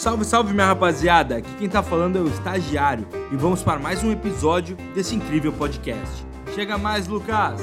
Salve, salve minha rapaziada! Aqui quem tá falando é o estagiário e vamos para mais um episódio desse incrível podcast. Chega mais, Lucas!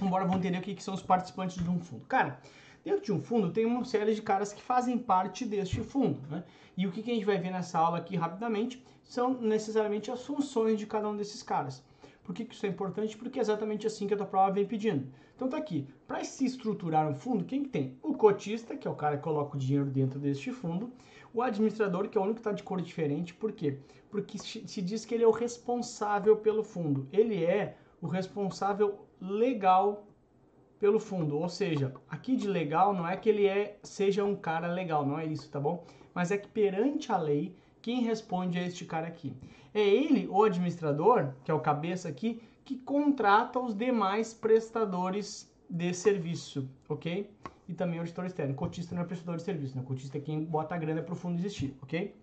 Embora vamos entender o que são os participantes de um fundo. Cara, dentro de um fundo tem uma série de caras que fazem parte deste fundo, né? E o que a gente vai ver nessa aula aqui rapidamente são necessariamente as funções de cada um desses caras. Por que, que isso é importante? Porque é exatamente assim que a tua prova vem pedindo. Então tá aqui, para se estruturar um fundo, quem que tem? O cotista, que é o cara que coloca o dinheiro dentro deste fundo, o administrador, que é o único que está de cor diferente, por quê? Porque se diz que ele é o responsável pelo fundo. Ele é o responsável legal pelo fundo, ou seja, aqui de legal não é que ele é seja um cara legal, não é isso, tá bom? Mas é que perante a lei quem responde é este cara aqui. É ele, o administrador, que é o cabeça aqui, que contrata os demais prestadores de serviço, ok? E também o auditor externo. Cotista não é prestador de serviço, né? Cotista é quem bota a grana para o fundo existir, ok?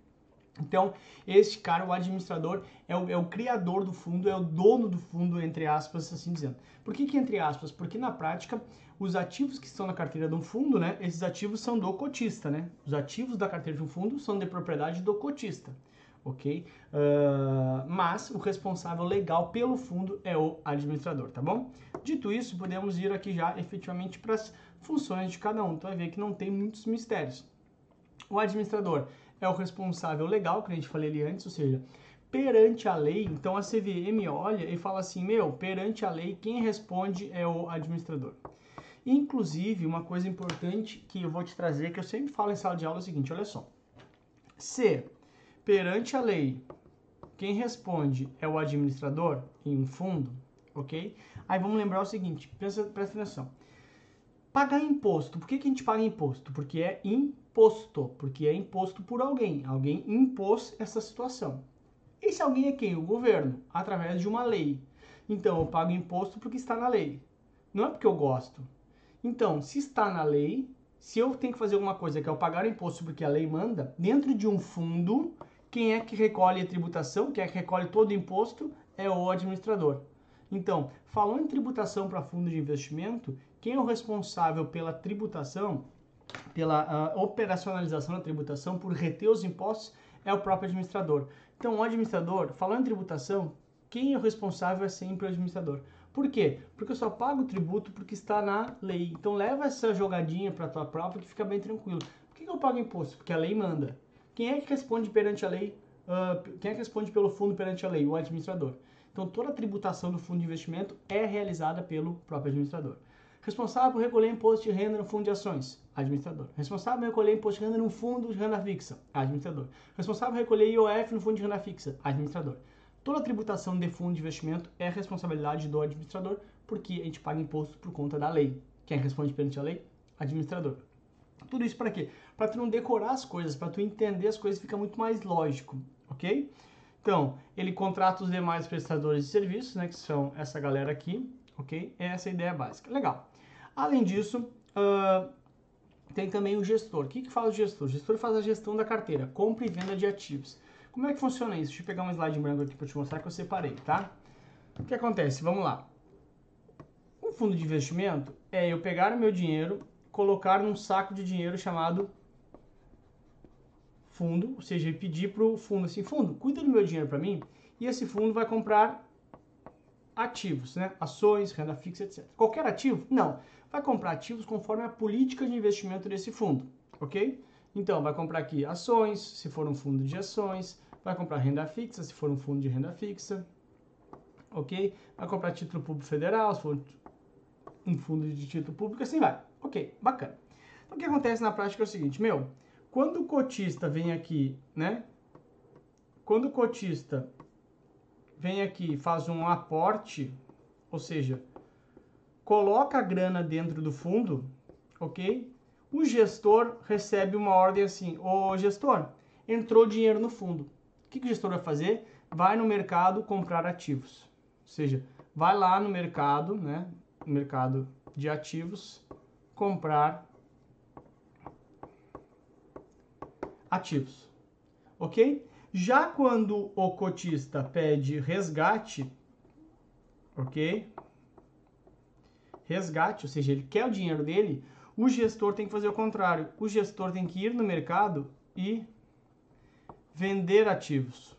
Então, este cara, o administrador, é o, é o, criador do fundo, é o dono do fundo, entre aspas, assim dizendo. Por que, que entre aspas? Porque na prática, os ativos que estão na carteira de um fundo, né, esses ativos são do cotista, né? Os ativos da carteira de um fundo são de propriedade do cotista, ok? Uh, mas o responsável legal pelo fundo é o administrador, tá bom? Dito isso, podemos ir aqui já efetivamente para as funções de cada um. Então, vai ver que não tem muitos mistérios. O administrador é o responsável legal, que a gente falei ali antes, ou seja, perante a lei, então a CVM olha e fala assim, meu, perante a lei, quem responde é o administrador. Inclusive, uma coisa importante que eu vou te trazer, que eu sempre falo em sala de aula é o seguinte, olha só. Se perante a lei, quem responde é o administrador em um fundo, ok? Aí vamos lembrar o seguinte, presta, presta atenção. Pagar imposto. Por que, que a gente paga imposto? Porque é imposto. Porque é imposto por alguém. Alguém impôs essa situação. Esse alguém é quem? O governo, através de uma lei. Então, eu pago imposto porque está na lei. Não é porque eu gosto. Então, se está na lei, se eu tenho que fazer alguma coisa que é eu pagar imposto porque a lei manda, dentro de um fundo, quem é que recolhe a tributação, quem é que recolhe todo o imposto, é o administrador. Então, falando em tributação para fundo de investimento, quem é o responsável pela tributação, pela uh, operacionalização da tributação, por reter os impostos, é o próprio administrador. Então, o administrador, falando em tributação, quem é o responsável é sempre o administrador. Por quê? Porque eu só pago o tributo porque está na lei. Então, leva essa jogadinha para tua prova que fica bem tranquilo. Por que eu pago imposto? Porque a lei manda. Quem é que responde perante a lei? Uh, quem é que responde pelo fundo perante a lei? O administrador. Então, toda a tributação do fundo de investimento é realizada pelo próprio administrador. Responsável por recolher imposto de renda no fundo de ações, administrador. Responsável por recolher imposto de renda no fundo de renda fixa, administrador. Responsável por recolher IOF no fundo de renda fixa, administrador. Toda a tributação de fundo de investimento é responsabilidade do administrador, porque a gente paga imposto por conta da lei. Quem responde perante a lei? Administrador. Tudo isso para quê? Para tu não decorar as coisas, para tu entender as coisas, fica muito mais lógico, ok? Então, ele contrata os demais prestadores de serviços, né, que são essa galera aqui, ok? Essa é a ideia básica. Legal. Além disso, uh, tem também o gestor. O que, que faz o gestor? O gestor faz a gestão da carteira, compra e venda de ativos. Como é que funciona isso? Deixa eu pegar um slide branco aqui para te mostrar que eu separei, tá? O que acontece? Vamos lá. Um fundo de investimento é eu pegar o meu dinheiro, colocar num saco de dinheiro chamado fundo, ou seja, pedir para o fundo assim, fundo, cuida do meu dinheiro para mim, e esse fundo vai comprar ativos, né? ações, renda fixa, etc. Qualquer ativo? Não. Vai comprar ativos conforme a política de investimento desse fundo, ok? Então, vai comprar aqui ações, se for um fundo de ações, vai comprar renda fixa, se for um fundo de renda fixa, ok? Vai comprar título público federal, se for um fundo de título público, assim vai. Ok, bacana. Então, o que acontece na prática é o seguinte, meu, quando o cotista vem aqui, né? Quando o cotista vem aqui faz um aporte, ou seja, coloca a grana dentro do fundo, ok? O gestor recebe uma ordem assim, ô gestor, entrou dinheiro no fundo. O que, que o gestor vai fazer? Vai no mercado comprar ativos. Ou seja, vai lá no mercado, né? No mercado de ativos, comprar ativos. Ok? Já quando o cotista pede resgate, ok? Resgate, ou seja, ele quer o dinheiro dele, O gestor tem que fazer o contrário. O gestor tem que ir no mercado e vender ativos.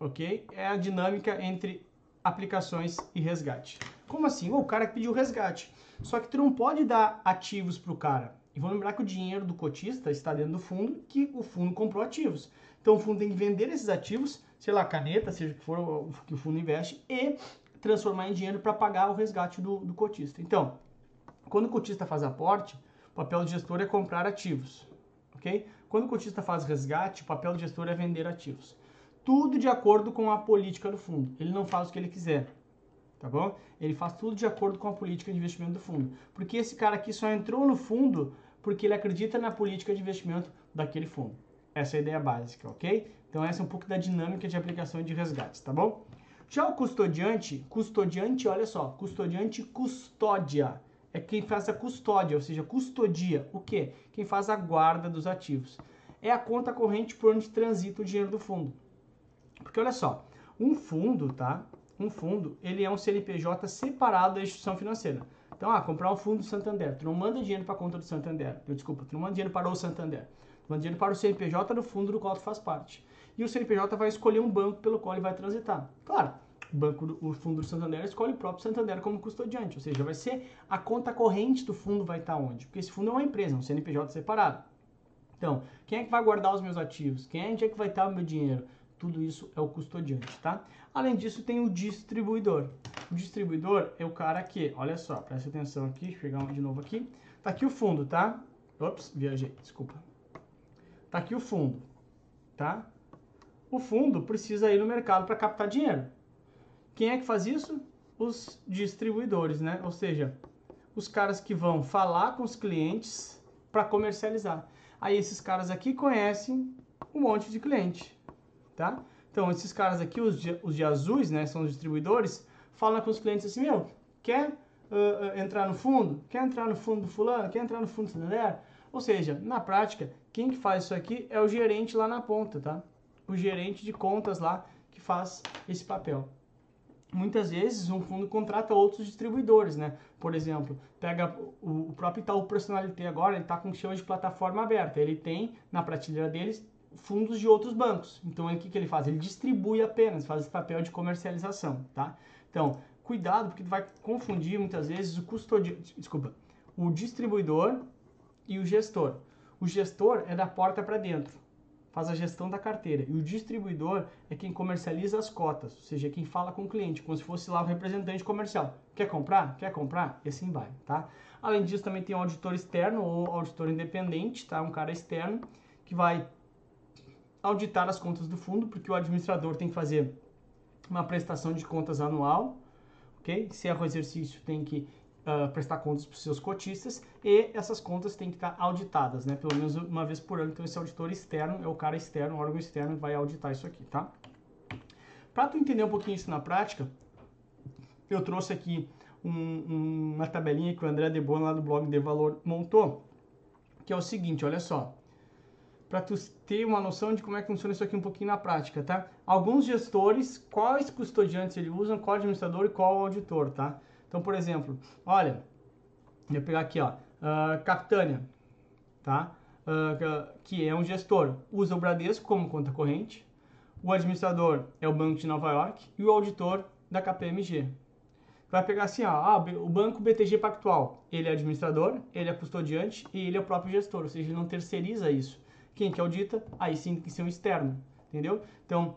Ok? É a dinâmica entre aplicações e resgate. Como assim? o cara pediu resgate. Só que tu não pode dar ativos para o cara. E vamos lembrar que o dinheiro do cotista está dentro do fundo, que o fundo comprou ativos. Então o fundo tem que vender esses ativos, sei lá, caneta, seja que for o que o fundo investe, e transformar em dinheiro para pagar o resgate do, do cotista. Então, quando o cotista faz aporte, o papel do gestor é comprar ativos, ok? Quando o cotista faz resgate, o papel do gestor é vender ativos. Tudo de acordo com a política do fundo. Ele não faz o que ele quiser, tá bom? Ele faz tudo de acordo com a política de investimento do fundo. Porque esse cara aqui só entrou no fundo porque ele acredita na política de investimento daquele fundo. Essa é a ideia básica, ok? Então essa é um pouco da dinâmica de aplicação de resgates, tá bom? Já o custodiante, custodiante, olha só, custodiante custódia. É quem faz a custódia, ou seja, custodia. O quê? Quem faz a guarda dos ativos. É a conta corrente por onde transita o dinheiro do fundo. Porque olha só, um fundo, tá? Um fundo, ele é um CNPJ separado da instituição financeira. Então, ah, comprar um fundo do Santander. Tu não manda dinheiro para a conta do Santander. Desculpa, tu não manda dinheiro para o Santander. Tu manda dinheiro para o CNPJ do fundo do qual tu faz parte. E o CNPJ vai escolher um banco pelo qual ele vai transitar. Claro, o banco, o fundo do Santander escolhe o próprio Santander como custodiante, ou seja, vai ser a conta corrente do fundo vai estar onde? Porque esse fundo é uma empresa, um CNPJ separado. Então, quem é que vai guardar os meus ativos? Quem é, é que vai estar o meu dinheiro? Tudo isso é o custodiante, tá? Além disso, tem o distribuidor. O distribuidor é o cara que, olha só, presta atenção aqui, pegar de novo aqui. Tá aqui o fundo, tá? Ops, viajei, desculpa. Tá aqui o fundo, tá? O fundo precisa ir no mercado para captar dinheiro. Quem é que faz isso? Os distribuidores, né? Ou seja, os caras que vão falar com os clientes para comercializar. Aí esses caras aqui conhecem um monte de cliente, tá? Então, esses caras aqui, os de, os de azuis, né, são os distribuidores, falam com os clientes assim, meu, quer uh, uh, entrar no fundo? Quer entrar no fundo do fulano? Quer entrar no fundo do Santander? Ou seja, na prática, quem que faz isso aqui é o gerente lá na ponta, tá? O gerente de contas lá que faz esse papel. Muitas vezes um fundo contrata outros distribuidores, né? Por exemplo, pega o, próprio Itaú Personalité agora, ele está com o que chama de plataforma aberta. Ele tem na prateleira deles fundos de outros bancos. Então, o que, que ele faz? Ele distribui apenas, faz esse papel de comercialização, tá? Então, cuidado, porque vai confundir muitas vezes o custodiante, desculpa, o distribuidor e o gestor. O gestor é da porta para dentro, faz a gestão da carteira. E o distribuidor é quem comercializa as cotas, ou seja, quem fala com o cliente, como se fosse lá o representante comercial. Quer comprar? Quer comprar? E assim vai, tá? Além disso, também tem o auditor externo ou auditor independente, tá? Um cara externo que vai auditar as contas do fundo, porque o administrador tem que fazer uma prestação de contas anual, ok? Se é o exercício, tem que uh, prestar contas para os seus cotistas e essas contas têm que estar auditadas, né? Pelo menos uma vez por ano. Então, esse auditor externo é o cara externo, o órgão externo vai auditar isso aqui, tá? Para tu entender um pouquinho isso na prática, eu trouxe aqui um, uma tabelinha que o André Debona lá do blog de Valor montou, que é o seguinte, olha só para tu ter uma noção de como é que funciona isso aqui um pouquinho na prática, tá? Alguns gestores, quais custodiantes eles usam, qual administrador e qual auditor, tá? Então, por exemplo, olha, vou pegar aqui, ó, uh, Capitânia, tá? Uh, que é um gestor, usa o Bradesco como conta corrente, o administrador é o Banco de Nova York e o auditor da KPMG. Vai pegar assim, ó, ah, o banco BTG Pactual, ele é administrador, ele é custodiante e ele é o próprio gestor, ou seja, ele não terceiriza isso. Quem que audita? Aí sim tem que ser um externo, entendeu? Então,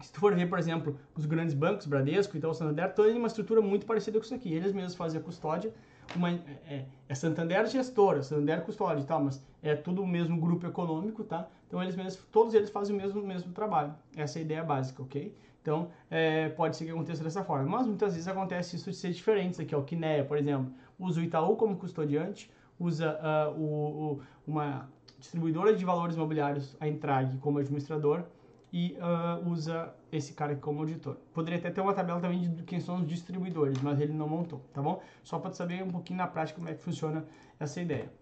se tu for ver, por exemplo, os grandes bancos, Bradesco e tal, Santander, toda uma estrutura muito parecida com isso aqui. Eles mesmos fazem a custódia, uma, é, é Santander gestora, Santander custódia e tal, mas é tudo o mesmo grupo econômico, tá? Então eles mesmos, todos eles fazem o mesmo, mesmo trabalho. Essa é a ideia básica, ok? Então é, pode ser que aconteça dessa forma, mas muitas vezes acontece isso de ser diferente. Aqui, ó, o Kinea, por exemplo, usa o Itaú como custodiante, usa uh, o, o, uma distribuidora de valores imobiliários, a Entrag, como administrador e uh, usa esse cara aqui como auditor. Poderia até ter uma tabela também de quem são os distribuidores, mas ele não montou, tá bom? Só para saber um pouquinho na prática como é que funciona essa ideia.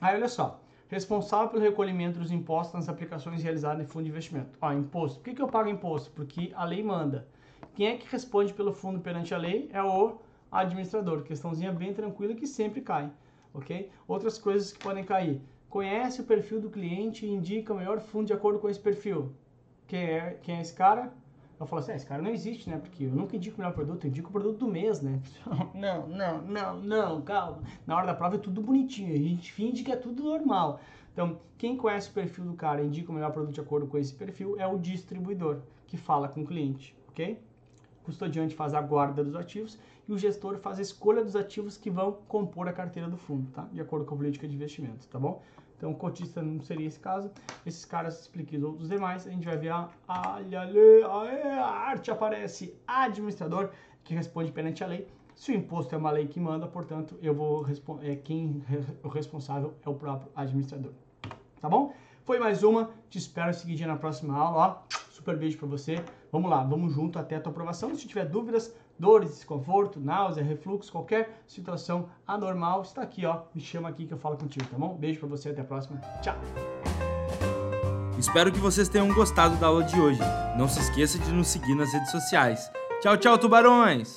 Aí olha só, responsável pelo recolhimento dos impostos nas aplicações realizadas em fundo de investimento. Ó, imposto. Por que, que eu pago imposto? Porque a lei manda. Quem é que responde pelo fundo perante a lei é o administrador. Questãozinha bem tranquila que sempre cai, ok? Outras coisas que podem cair. Conhece o perfil do cliente e indica o melhor fundo de acordo com esse perfil. Quem é, quem é esse cara? Eu falo assim, ah, esse cara não existe, né? Porque eu nunca indico o melhor produto, eu indico o produto do mês, né? Não, não, não, não, calma. Na hora da prova é tudo bonitinho, a gente finge que é tudo normal. Então, quem conhece o perfil do cara e indica o melhor produto de acordo com esse perfil é o distribuidor, que fala com o cliente, ok? O custodiante faz a guarda dos ativos e o gestor faz a escolha dos ativos que vão compor a carteira do fundo, tá? De acordo com a política de investimento, tá bom? Então, cotista não seria esse caso. Esses caras expliquem os demais. A gente vai ver a, a, a, a arte aparece administrador, que responde perante a lei. Se o imposto é uma lei que manda, portanto, eu vou é quem o responsável é o próprio administrador. Tá bom? Foi mais uma. Te espero seguir dia na próxima aula. Ó, super beijo para você. Vamos lá, vamos junto até a tua aprovação. Se tiver dúvidas, dores, desconforto, náusea, refluxo, qualquer situação anormal, está aqui, ó. Me chama aqui que eu falo contigo, tá bom? Beijo para você, até a próxima. Tchau. Espero que vocês tenham gostado da aula de hoje. Não se esqueça de nos seguir nas redes sociais. Tchau, tchau, tubarões!